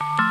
you